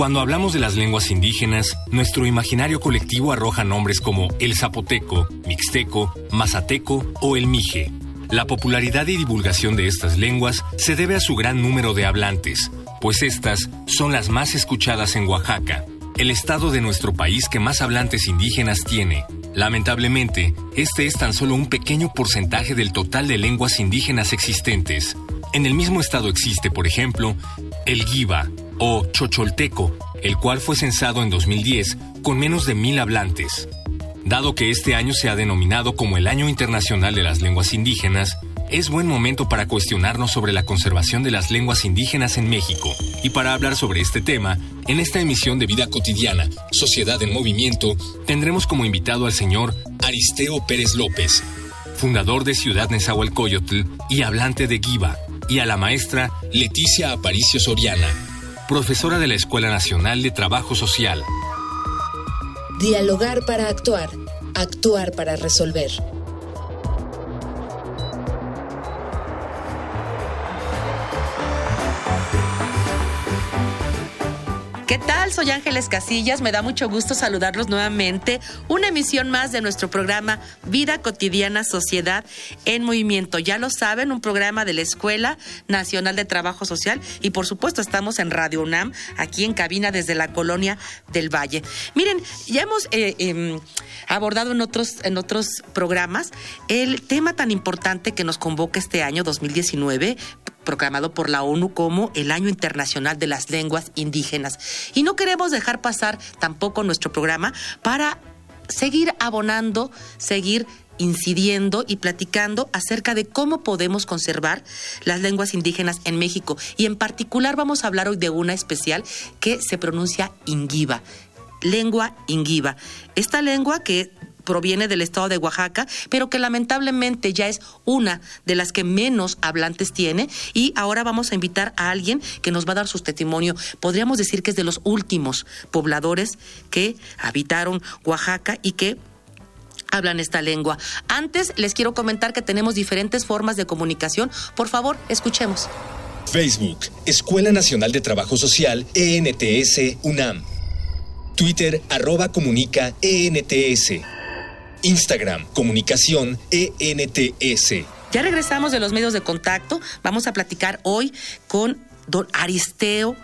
Cuando hablamos de las lenguas indígenas, nuestro imaginario colectivo arroja nombres como el zapoteco, mixteco, mazateco o el mije. La popularidad y divulgación de estas lenguas se debe a su gran número de hablantes, pues estas son las más escuchadas en Oaxaca, el estado de nuestro país que más hablantes indígenas tiene. Lamentablemente, este es tan solo un pequeño porcentaje del total de lenguas indígenas existentes. En el mismo estado existe, por ejemplo, el Giba, o chocholteco, el cual fue censado en 2010 con menos de mil hablantes. Dado que este año se ha denominado como el Año Internacional de las Lenguas Indígenas, es buen momento para cuestionarnos sobre la conservación de las lenguas indígenas en México. Y para hablar sobre este tema, en esta emisión de Vida Cotidiana, Sociedad en Movimiento, tendremos como invitado al señor Aristeo Pérez López, fundador de Ciudad Nezahualcóyotl y hablante de Giva, y a la maestra Leticia Aparicio Soriana, profesora de la Escuela Nacional de Trabajo Social. Dialogar para actuar, actuar para resolver. ¿Qué tal? Soy Ángeles Casillas, me da mucho gusto saludarlos nuevamente. Una emisión más de nuestro programa Vida Cotidiana Sociedad en Movimiento. Ya lo saben, un programa de la Escuela Nacional de Trabajo Social y por supuesto estamos en Radio UNAM, aquí en cabina desde la colonia del Valle. Miren, ya hemos eh, em, abordado en otros, en otros programas el tema tan importante que nos convoca este año 2019 proclamado por la ONU como el Año Internacional de las Lenguas Indígenas. Y no queremos dejar pasar tampoco nuestro programa para seguir abonando, seguir incidiendo y platicando acerca de cómo podemos conservar las lenguas indígenas en México. Y en particular vamos a hablar hoy de una especial que se pronuncia Ingiva, lengua Ingiva. Esta lengua que proviene del estado de Oaxaca, pero que lamentablemente ya es una de las que menos hablantes tiene. Y ahora vamos a invitar a alguien que nos va a dar su testimonio. Podríamos decir que es de los últimos pobladores que habitaron Oaxaca y que hablan esta lengua. Antes les quiero comentar que tenemos diferentes formas de comunicación. Por favor, escuchemos. Facebook, Escuela Nacional de Trabajo Social, ENTS, UNAM. Twitter, arroba comunica, ENTS. Instagram, comunicación ENTS. Ya regresamos de los medios de contacto. Vamos a platicar hoy con don Aristeo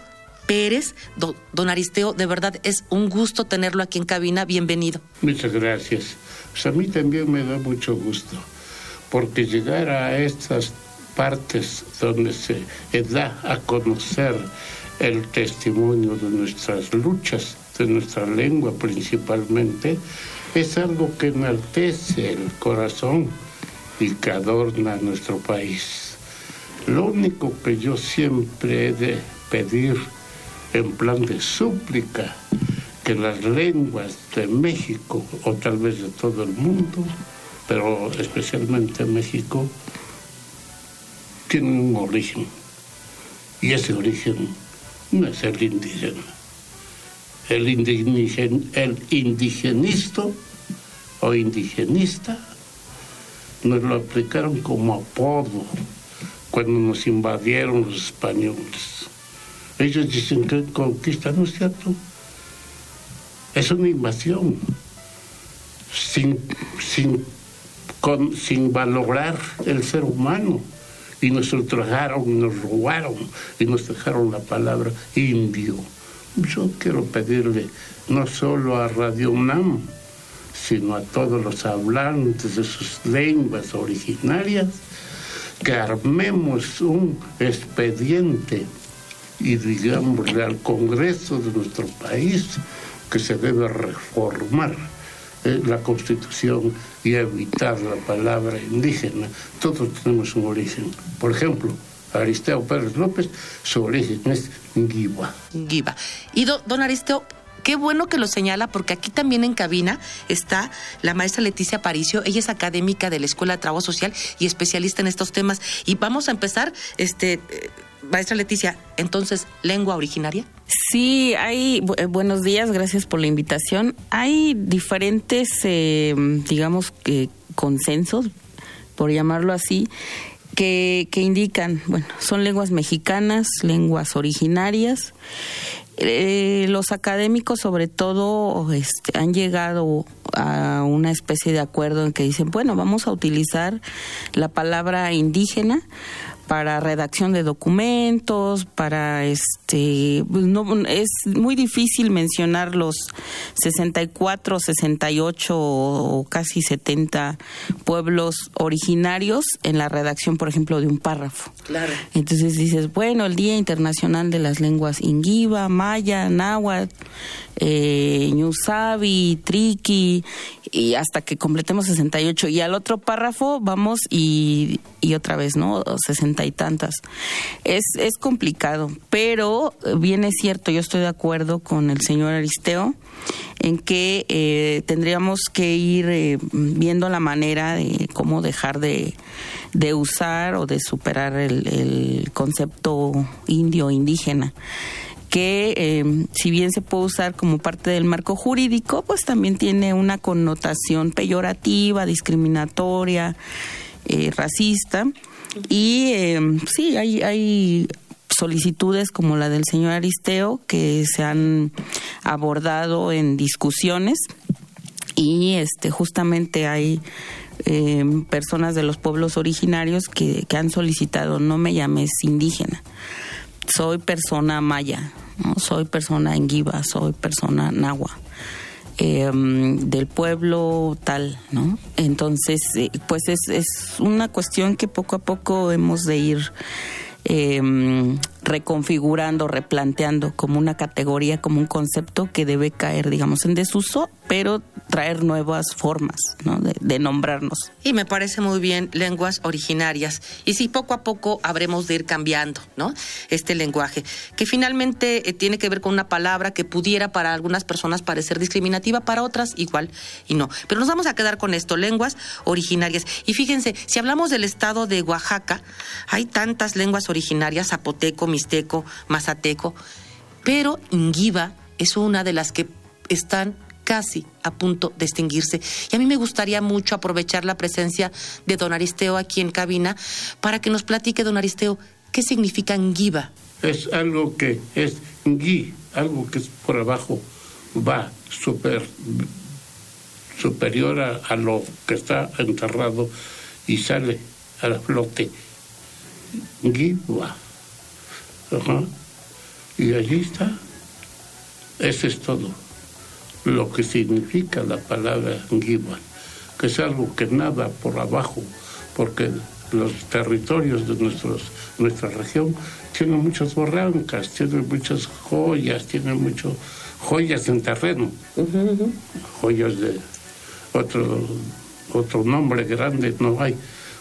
Pérez. Don, Aristeo, de verdad es un gusto tenerlo aquí en cabina. Bienvenido. Muchas gracias. Pues a mí también me da mucho gusto, porque llegar a estas partes donde se da a conocer el testimonio de nuestras luchas, de nuestra lengua principalmente, es algo que enaltece el corazón y que adorna nuestro país. Lo único que yo siempre he de pedir en plan de súplica, que las lenguas de México, o tal vez de todo el mundo, pero especialmente México, tienen un origen. Y ese origen no es el indígena. El, indigen, el indigenista o indigenista, nos lo aplicaron como apodo cuando nos invadieron los españoles. Ellos dicen que conquista, ¿no es cierto? Es una invasión sin, sin, sin valorar el ser humano. Y nos ultrajaron, nos robaron y nos dejaron la palabra indio. Yo quiero pedirle no solo a Radio UNAM, sino a todos los hablantes de sus lenguas originarias, que armemos un expediente y digámosle al Congreso de nuestro país que se debe reformar eh, la Constitución y evitar la palabra indígena. Todos tenemos un origen. Por ejemplo, Aristeo Pérez López, su origen es Ngiva. Ngiva. Y don Aristeo, Qué bueno que lo señala porque aquí también en cabina está la maestra Leticia Paricio. Ella es académica de la Escuela de Trabajo Social y especialista en estos temas. Y vamos a empezar, este, eh, maestra Leticia, entonces, lengua originaria. Sí, hay, eh, buenos días, gracias por la invitación. Hay diferentes, eh, digamos, consensos, por llamarlo así, que, que, indican, bueno, son lenguas mexicanas, lenguas originarias, eh, los académicos sobre todo este, han llegado a una especie de acuerdo en que dicen, bueno, vamos a utilizar la palabra indígena para redacción de documentos, para este pues, no es muy difícil mencionar los 64, 68 o casi 70 pueblos originarios en la redacción, por ejemplo, de un párrafo. Claro. Entonces dices, bueno, el Día Internacional de las Lenguas Ingiva, Maya, Náhuatl, eh, Ñusabi, Triqui, y hasta que completemos 68. Y al otro párrafo vamos y, y otra vez, ¿no? 60 y tantas. Es, es complicado, pero bien es cierto, yo estoy de acuerdo con el señor Aristeo en que eh, tendríamos que ir eh, viendo la manera de cómo dejar de, de usar o de superar el, el concepto indio indígena que eh, si bien se puede usar como parte del marco jurídico, pues también tiene una connotación peyorativa, discriminatoria, eh, racista. Y eh, sí, hay, hay solicitudes como la del señor Aristeo que se han abordado en discusiones y este justamente hay personas de los pueblos originarios que, que han solicitado no me llames indígena soy persona maya, ¿no? soy persona enguiva, soy persona nahua. Em, del pueblo tal, ¿no? Entonces, eh, pues es, es una cuestión que poco a poco hemos de ir eh, reconfigurando, replanteando como una categoría, como un concepto que debe caer, digamos, en desuso, pero traer nuevas formas ¿no? de, nombrarnos. Y me parece muy bien lenguas originarias. Y sí, poco a poco habremos de ir cambiando ¿no? este lenguaje, que finalmente eh, tiene que ver con una palabra que pudiera para algunas personas parecer discriminativa, para otras igual y no. Pero nos vamos a quedar con esto, lenguas originarias. Y fíjense, si hablamos del estado de Oaxaca, hay tantas lenguas originarias, zapoteco, mixteco, mazateco, pero Inguiva es una de las que están casi a punto de extinguirse. Y a mí me gustaría mucho aprovechar la presencia de don Aristeo aquí en cabina para que nos platique, don Aristeo, qué significa Ngiva. Es algo que es Ngui, algo que es por abajo, va super, superior a, a lo que está enterrado y sale a la flote. Ngiva. Y allí está. Ese es todo. Lo que significa la palabra Giba, que es algo que nada por abajo, porque los territorios de nuestros, nuestra región tienen muchas barrancas, tienen muchas joyas, tienen muchas joyas en terreno, joyas de otro, otro nombre grande no hay,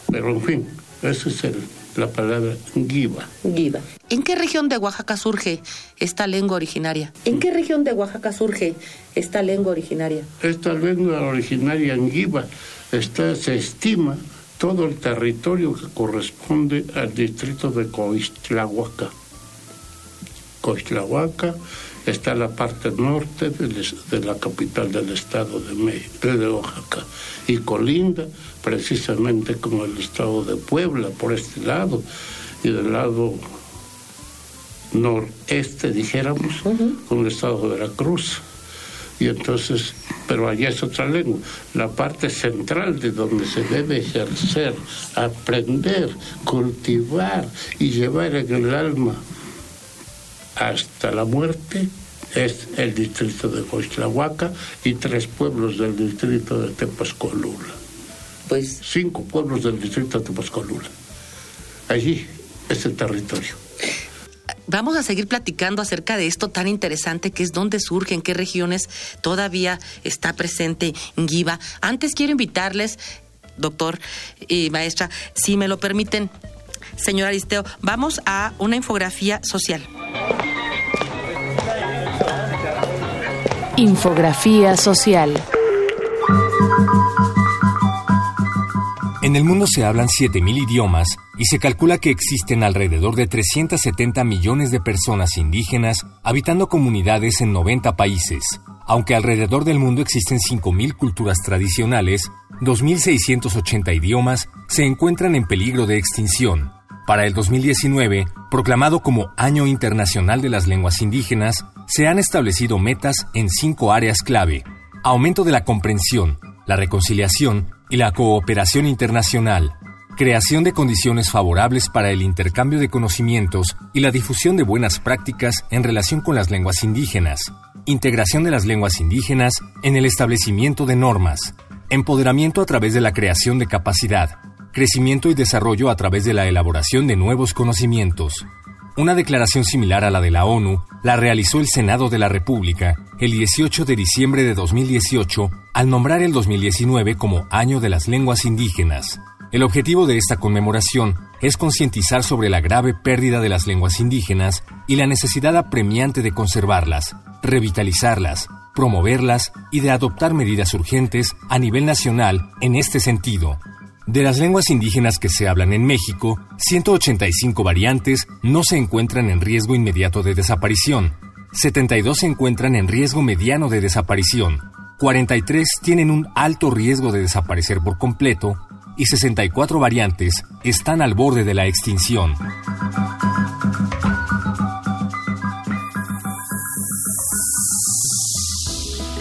pero en fin, ese es el, la palabra Giba. Giba. ¿En qué región de Oaxaca surge esta lengua originaria? ¿En qué región de Oaxaca surge esta lengua originaria? Esta lengua originaria en Giba está, se estima todo el territorio que corresponde al distrito de Coistlahuaca. Coistlahuaca está la parte norte de la capital del estado de, México, de Oaxaca y colinda precisamente con el estado de Puebla por este lado y del lado noreste, dijéramos, con el estado de Veracruz. Y entonces, pero allá es otra lengua. La parte central de donde se debe ejercer, aprender, cultivar y llevar en el alma hasta la muerte es el distrito de Coixtlahuaca y tres pueblos del distrito de Tepascolula. Pues cinco pueblos del distrito de Tepascolula. Allí es el territorio. Vamos a seguir platicando acerca de esto tan interesante que es dónde surge, en qué regiones todavía está presente Ngiva. Antes quiero invitarles, doctor y maestra, si me lo permiten, señor Aristeo. Vamos a una infografía social. Infografía social. En el mundo se hablan 7.000 idiomas y se calcula que existen alrededor de 370 millones de personas indígenas habitando comunidades en 90 países. Aunque alrededor del mundo existen 5.000 culturas tradicionales, 2.680 idiomas se encuentran en peligro de extinción. Para el 2019, proclamado como Año Internacional de las Lenguas Indígenas, se han establecido metas en cinco áreas clave. Aumento de la comprensión, la reconciliación y la cooperación internacional, creación de condiciones favorables para el intercambio de conocimientos y la difusión de buenas prácticas en relación con las lenguas indígenas, integración de las lenguas indígenas en el establecimiento de normas, empoderamiento a través de la creación de capacidad, crecimiento y desarrollo a través de la elaboración de nuevos conocimientos. Una declaración similar a la de la ONU la realizó el Senado de la República el 18 de diciembre de 2018 al nombrar el 2019 como Año de las Lenguas Indígenas. El objetivo de esta conmemoración es concientizar sobre la grave pérdida de las lenguas indígenas y la necesidad apremiante de conservarlas, revitalizarlas, promoverlas y de adoptar medidas urgentes a nivel nacional en este sentido. De las lenguas indígenas que se hablan en México, 185 variantes no se encuentran en riesgo inmediato de desaparición, 72 se encuentran en riesgo mediano de desaparición, 43 tienen un alto riesgo de desaparecer por completo y 64 variantes están al borde de la extinción.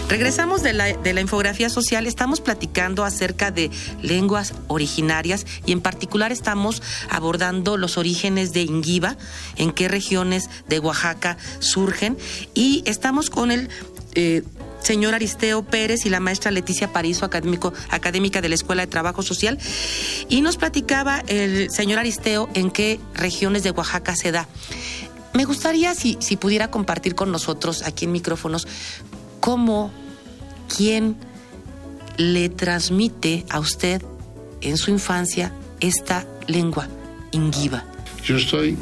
Regresamos de la, de la, infografía social, estamos platicando acerca de lenguas originarias y en particular estamos abordando los orígenes de Inguiba, en qué regiones de Oaxaca surgen y estamos con el... Eh, señor Aristeo Pérez y la maestra Leticia Parizo, académico, académica de la Escuela de Trabajo Social, y nos platicaba el señor Aristeo en qué regiones de Oaxaca se da. Me gustaría si, si pudiera compartir con nosotros aquí en micrófonos cómo, quién le transmite a usted en su infancia esta lengua inguiva. Yo estoy,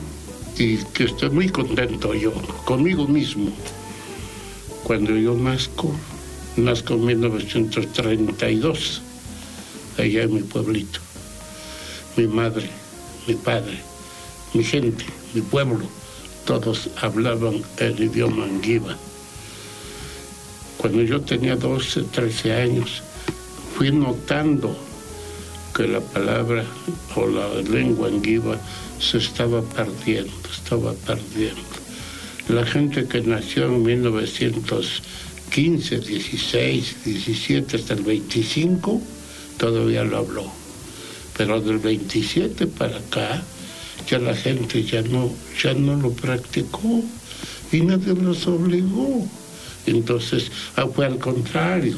y que estoy muy contento yo, conmigo mismo cuando yo nazco, nazco en 1932, allá en mi pueblito. Mi madre, mi padre, mi gente, mi pueblo, todos hablaban el idioma anguiva. Cuando yo tenía 12, 13 años, fui notando que la palabra o la lengua anguiva se estaba perdiendo, estaba perdiendo. La gente que nació en 1915, 16, 17 hasta el 25 todavía lo habló. Pero del 27 para acá ya la gente ya no, ya no lo practicó y nadie los obligó. Entonces ah, fue al contrario.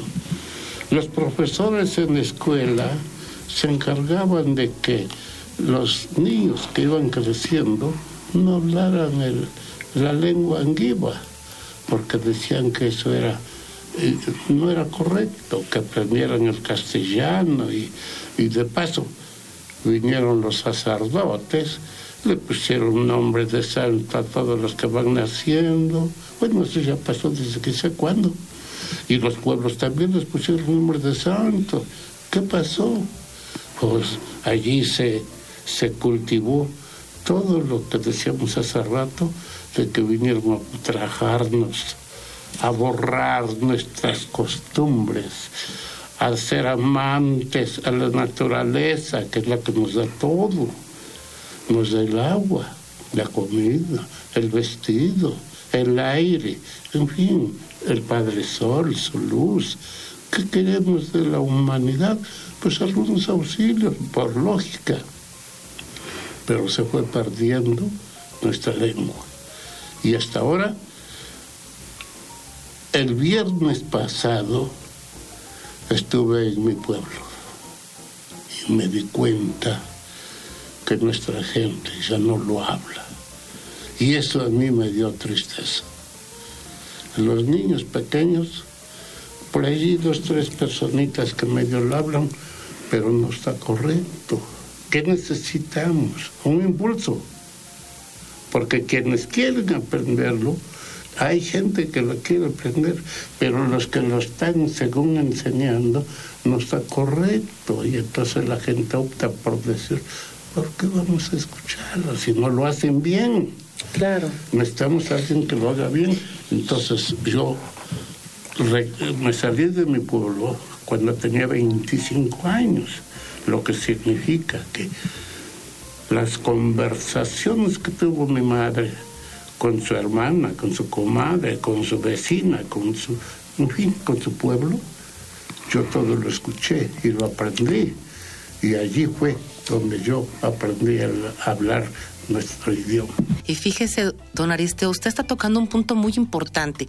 Los profesores en la escuela se encargaban de que los niños que iban creciendo no hablaran el, la lengua anguiva, porque decían que eso era eh, no era correcto, que aprendieran el castellano y, y de paso vinieron los sacerdotes, le pusieron nombre de santo a todos los que van naciendo. Bueno, eso ya pasó desde que sé cuándo. Y los pueblos también les pusieron nombre de santo. ¿Qué pasó? Pues allí se, se cultivó todo lo que decíamos hace rato, de que vinieron a trabajarnos, a borrar nuestras costumbres, a ser amantes a la naturaleza, que es la que nos da todo. Nos da el agua, la comida, el vestido, el aire, en fin, el Padre Sol, su luz. ¿Qué queremos de la humanidad? Pues algunos auxilios, por lógica. Pero se fue perdiendo nuestra lengua. Y hasta ahora, el viernes pasado, estuve en mi pueblo y me di cuenta que nuestra gente ya no lo habla. Y eso a mí me dio tristeza. Los niños pequeños, por allí dos, tres personitas que medio lo hablan, pero no está correcto. ¿qué necesitamos? Un impulso. Porque quienes quieren aprenderlo, hay gente que lo quiere aprender, pero los que lo están según enseñando no está correcto y entonces la gente opta por decir, ¿por qué vamos a escucharlo si no lo hacen bien? Claro. Necesitamos a alguien que lo haga bien. Entonces yo me salí de mi pueblo cuando tenía 25 años, lo que significa que las conversaciones que tuvo mi madre con su hermana, con su comadre, con su vecina, con su, en fin, con su pueblo, yo todo lo escuché y lo aprendí. Y allí fue donde yo aprendí a hablar nuestro idioma. Y fíjese, don Aristeo, usted está tocando un punto muy importante,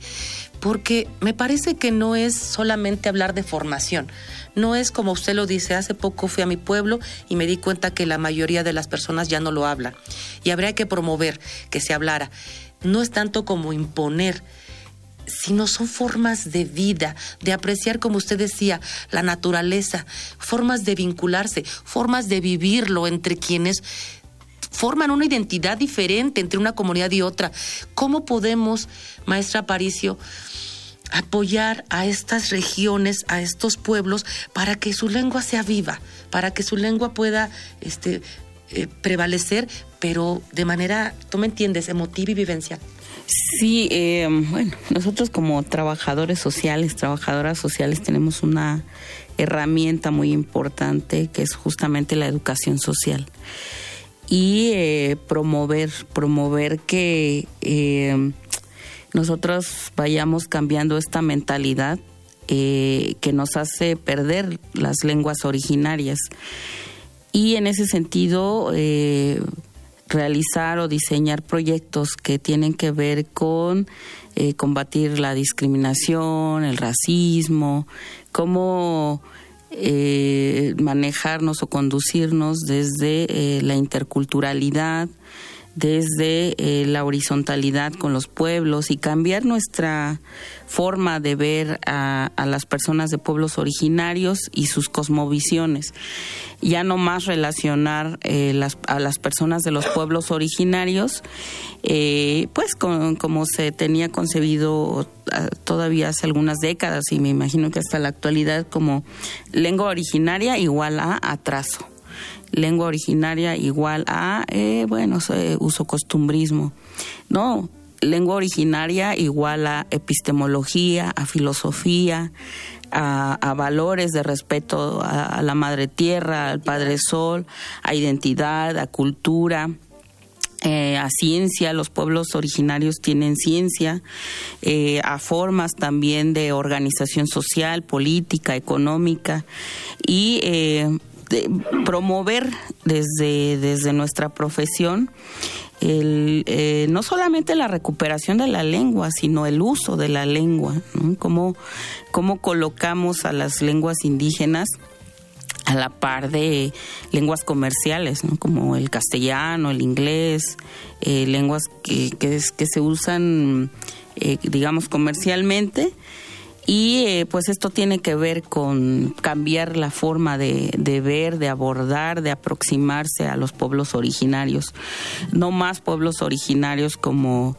porque me parece que no es solamente hablar de formación, no es como usted lo dice, hace poco fui a mi pueblo y me di cuenta que la mayoría de las personas ya no lo hablan, y habría que promover que se hablara. No es tanto como imponer, sino son formas de vida, de apreciar, como usted decía, la naturaleza, formas de vincularse, formas de vivirlo entre quienes forman una identidad diferente entre una comunidad y otra. ¿Cómo podemos, maestra Aparicio, apoyar a estas regiones, a estos pueblos, para que su lengua sea viva, para que su lengua pueda este, eh, prevalecer, pero de manera, tú me entiendes, emotiva y vivencial? Sí, eh, bueno, nosotros como trabajadores sociales, trabajadoras sociales, tenemos una herramienta muy importante que es justamente la educación social y eh, promover, promover que eh, nosotros vayamos cambiando esta mentalidad eh, que nos hace perder las lenguas originarias. Y en ese sentido, realizar o diseñar proyectos que tienen que ver con combatir la discriminación, el racismo, cómo eh, manejarnos o conducirnos desde eh, la interculturalidad, desde eh, la horizontalidad con los pueblos y cambiar nuestra forma de ver a, las personas de pueblos originarios y sus cosmovisiones. Ya no más relacionar eh, a las personas de los pueblos originarios, eh, pues como se tenía concebido ah, todavía hace algunas décadas y me imagino que hasta la actualidad como lengua originaria igual a atraso lengua originaria igual a, eh, bueno, uso costumbrismo. No, lengua originaria igual a epistemología, a filosofía, a, valores de respeto a, la madre tierra, al padre sol, a identidad, a cultura. Eh, a ciencia, los pueblos originarios tienen ciencia, eh, a formas también de organización social, política, económica y promover desde, desde nuestra profesión el, eh, no solamente la recuperación de la lengua, sino el uso de la lengua, cómo, colocamos a las lenguas indígenas a la par de lenguas comerciales, como el castellano, el inglés, eh, lenguas que, que, que, se usan, eh, digamos, comercialmente y eh, pues esto tiene que ver con cambiar la forma de, ver, de abordar, de aproximarse a los pueblos originarios. No más pueblos originarios como,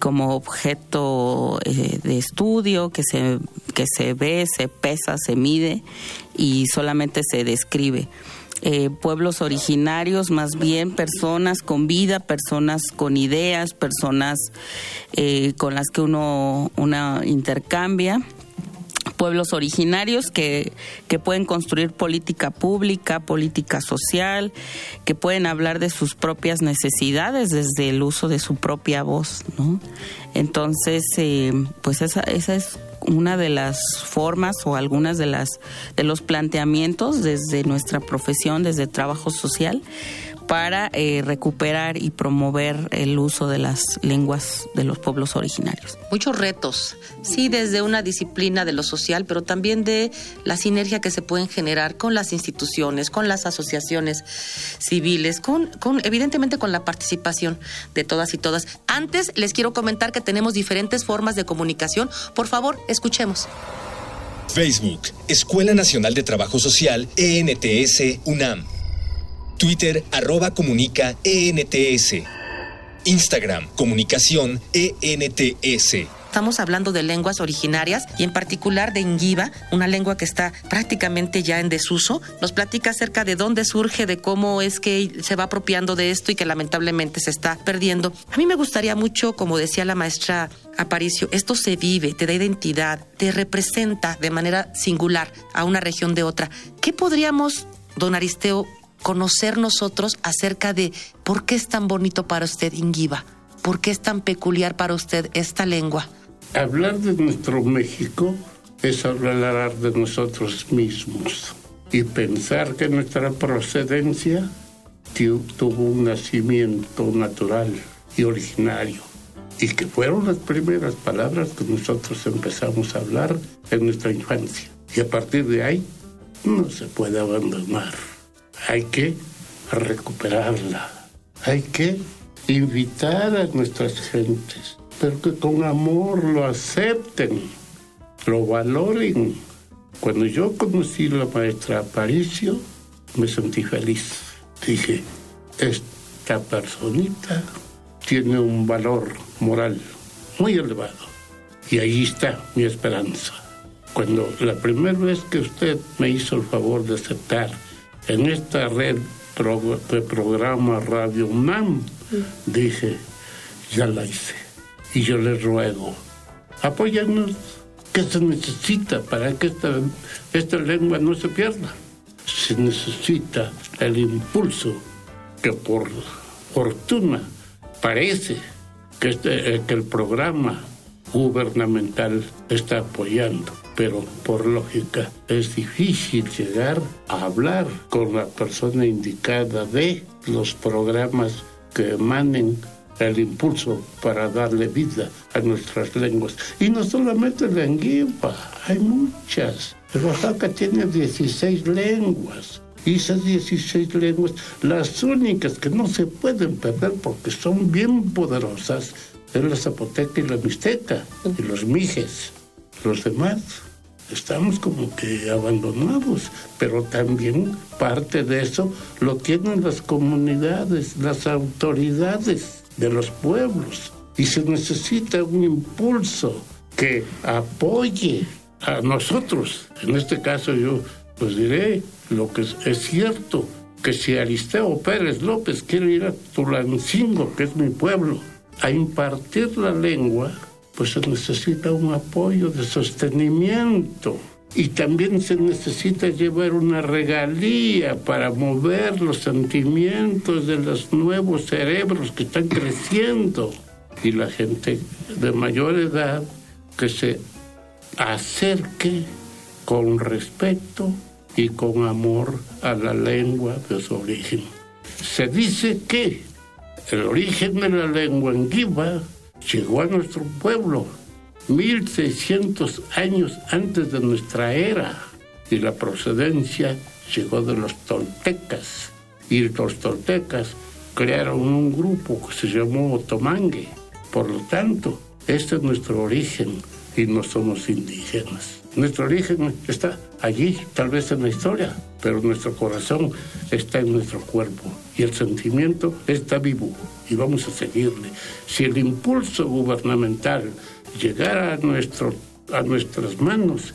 como objeto eh, de estudio que se, que se ve, se pesa, se mide y solamente se describe. Eh, pueblos originarios, más bien personas con vida, personas con ideas, personas con las que uno, uno intercambia pueblos originarios que, que pueden construir política pública, política social, que pueden hablar de sus propias necesidades desde el uso de su propia voz, ¿no? Entonces, eh, pues esa, esa es una de las formas o algunas de las de los planteamientos desde nuestra profesión, desde trabajo social, para eh, recuperar y promover el uso de las lenguas de los pueblos originarios. Muchos retos, sí, desde una disciplina de lo social, pero también de la sinergia que se pueden generar con las instituciones, con las asociaciones civiles, con, con evidentemente con la participación de todas y todas. Antes les quiero comentar que tenemos diferentes formas de comunicación. Por favor, escuchemos. Facebook, Escuela Nacional de Trabajo Social, ENTS, UNAM. Twitter arroba comunica ENTS. Instagram comunicación ENTS. Estamos hablando de lenguas originarias y en particular de Ingiva, una lengua que está prácticamente ya en desuso. Nos platica acerca de dónde surge, de cómo es que se va apropiando de esto y que lamentablemente se está perdiendo. A mí me gustaría mucho, como decía la maestra Aparicio, esto se vive, te da identidad, te representa de manera singular a una región de otra. ¿Qué podríamos, don Aristeo, conocer nosotros acerca de por qué es tan bonito para usted Ingiva? ¿Por qué es tan peculiar para usted esta lengua? Hablar de nuestro México es hablar de nosotros mismos y pensar que nuestra procedencia tuvo un nacimiento natural y originario y que fueron las primeras palabras que nosotros empezamos a hablar en nuestra infancia. Y a partir de ahí no se puede abandonar. Hay que recuperarla. Hay que invitar a nuestras gentes pero que con amor lo acepten, lo valoren. Cuando yo conocí a la maestra Aparicio, me sentí feliz. Dije, esta personita tiene un valor moral muy elevado. Y ahí está mi esperanza. Cuando la primera vez que usted me hizo el favor de aceptar en esta red de programa Radio UNAM, dije, ya la hice y yo les ruego, apóyanos, que se necesita para que esta, esta lengua no se pierda? Se necesita el impulso que por fortuna parece que, este, eh, que el programa gubernamental está apoyando, pero por lógica es difícil llegar a hablar con la persona indicada de los programas que emanen el impulso para darle vida a nuestras lenguas. Y no solamente la enguipa, hay muchas. Oaxaca tiene 16 lenguas. Y esas 16 lenguas, las únicas que no se pueden perder porque son bien poderosas, es la zapoteca y la mixteca y los mijes. Los demás estamos como que abandonados, pero también parte de eso lo tienen las comunidades, las autoridades de los pueblos y se necesita un impulso que apoye a nosotros. En este caso yo pues diré lo que es, cierto, que si Aristeo Pérez López quiere ir a Tulancingo, que es mi pueblo, a impartir la lengua, pues se necesita un apoyo de sostenimiento. Y también se necesita llevar una regalía para mover los sentimientos de los nuevos cerebros que están creciendo. Y la gente de mayor edad que se acerque con respeto y con amor a la lengua de su origen. Se dice que el origen de la lengua en Giva llegó a nuestro pueblo 1600 años antes de nuestra era y la procedencia llegó de los toltecas y los toltecas crearon un grupo que se llamó Otomangue. Por lo tanto, este es nuestro origen y no somos indígenas. Nuestro origen está allí, tal vez en la historia, pero nuestro corazón está en nuestro cuerpo y el sentimiento está vivo y vamos a seguirle. Si el impulso gubernamental llegara a, nuestro, a nuestras manos,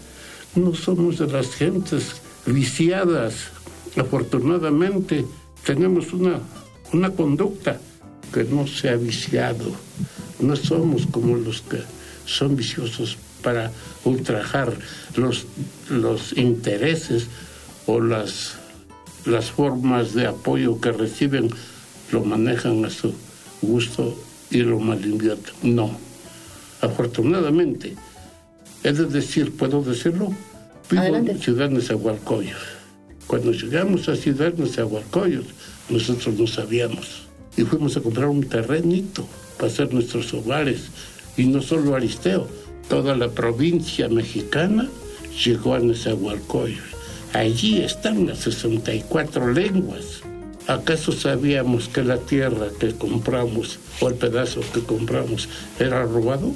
no somos de las gentes viciadas. Afortunadamente tenemos una, una conducta que no se ha viciado. No somos como los que son viciosos para ultrajar los, los intereses o las, las formas de apoyo que reciben, lo manejan a su gusto y lo malinvierten. No afortunadamente, es decir, puedo decirlo, vivo en Ciudad Nezahualcóyotl. Cuando llegamos a Ciudad Nezahualcóyotl, nosotros no sabíamos. Y fuimos a comprar un terrenito para hacer nuestros hogares. Y no solo Aristeo, toda la provincia mexicana llegó a Nezahualcóyotl. Allí están las 64 lenguas. ¿Acaso sabíamos que la tierra que compramos o el pedazo que compramos era robado?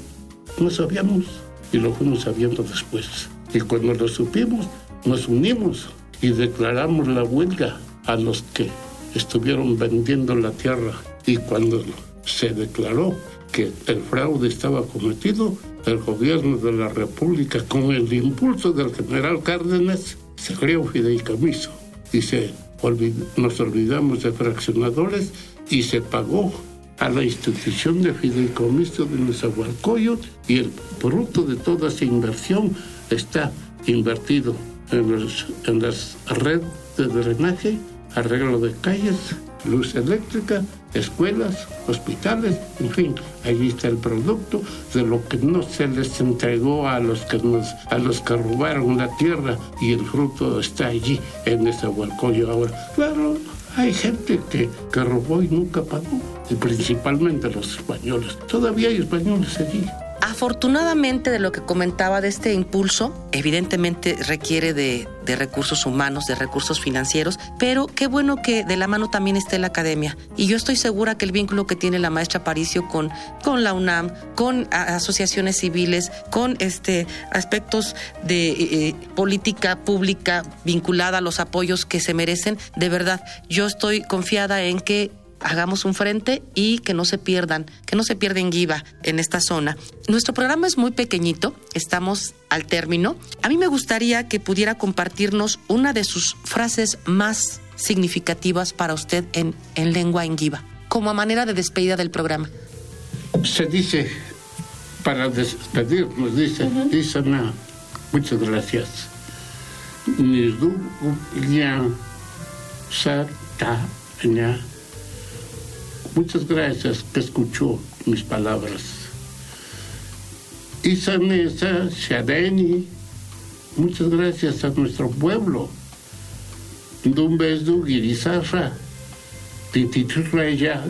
No sabíamos y lo fuimos sabiendo después. Y cuando lo supimos, nos unimos y declaramos la huelga a los que estuvieron vendiendo la tierra y cuando se declaró que el fraude estaba cometido, el gobierno de la República, con el impulso del general Cárdenas, se creó fideicomiso y se nos olvidamos de fraccionadores y se pagó a la institución de fideicomiso de Nezahualcóyotl y el fruto de toda esa inversión está invertido en, los, en las redes de drenaje, arreglo de calles, luz eléctrica, escuelas, hospitales, en fin, ahí está el producto de lo que no se les entregó a los que nos, a los que robaron la tierra y el fruto está allí en ese hualcoyo ahora. Claro, hay gente que, que robó y nunca pagó, y principalmente los españoles. Todavía hay españoles allí. Afortunadamente de lo que comentaba de este impulso, evidentemente requiere de, recursos humanos, de recursos financieros, pero qué bueno que de la mano también esté la academia. Y yo estoy segura que el vínculo que tiene la maestra Paricio con, con la UNAM, con asociaciones civiles, con este, aspectos de eh, política pública vinculada a los apoyos que se merecen, de verdad, yo estoy confiada en que hagamos un frente y que no se pierdan, que no se pierden Giva en esta zona. Nuestro programa es muy pequeñito, estamos al término. A mí me gustaría que pudiera compartirnos una de sus frases más significativas para usted en, en lengua en Giva, como a manera de despedida del programa. Se dice, para despedirnos, dice, dice nada. Muchas gracias. Muchas gracias que escuchó mis palabras. Isanesa Shadeni, muchas gracias a nuestro pueblo. Dumbesdu Girisafra, Tititraya,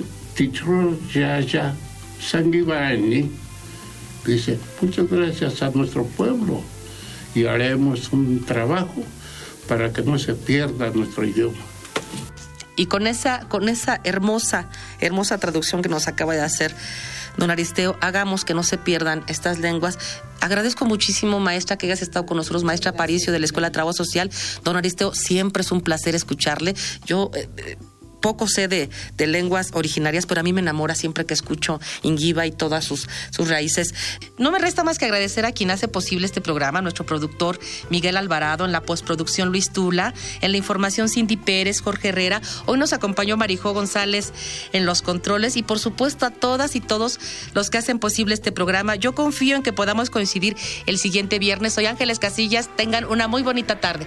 ya Sangibani. Dice, muchas gracias a nuestro pueblo y haremos un trabajo para que no se pierda nuestro idioma. Y con esa, con esa hermosa, hermosa traducción que nos acaba de hacer don Aristeo, hagamos que no se pierdan estas lenguas. Agradezco muchísimo, maestra, que hayas estado con nosotros, maestra Paricio de la Escuela de Trabajo Social. Don Aristeo, siempre es un placer escucharle. Yo. Eh, eh, poco sé de, lenguas originarias, pero a mí me enamora siempre que escucho Ingiva y todas sus, sus raíces. No me resta más que agradecer a quien hace posible este programa, nuestro productor Miguel Alvarado, en la postproducción Luis Tula, en la información Cindy Pérez, Jorge Herrera. Hoy nos acompañó Marijó González en los controles y por supuesto a todas y todos los que hacen posible este programa. Yo confío en que podamos coincidir el siguiente viernes. Soy Ángeles Casillas. Tengan una muy bonita tarde.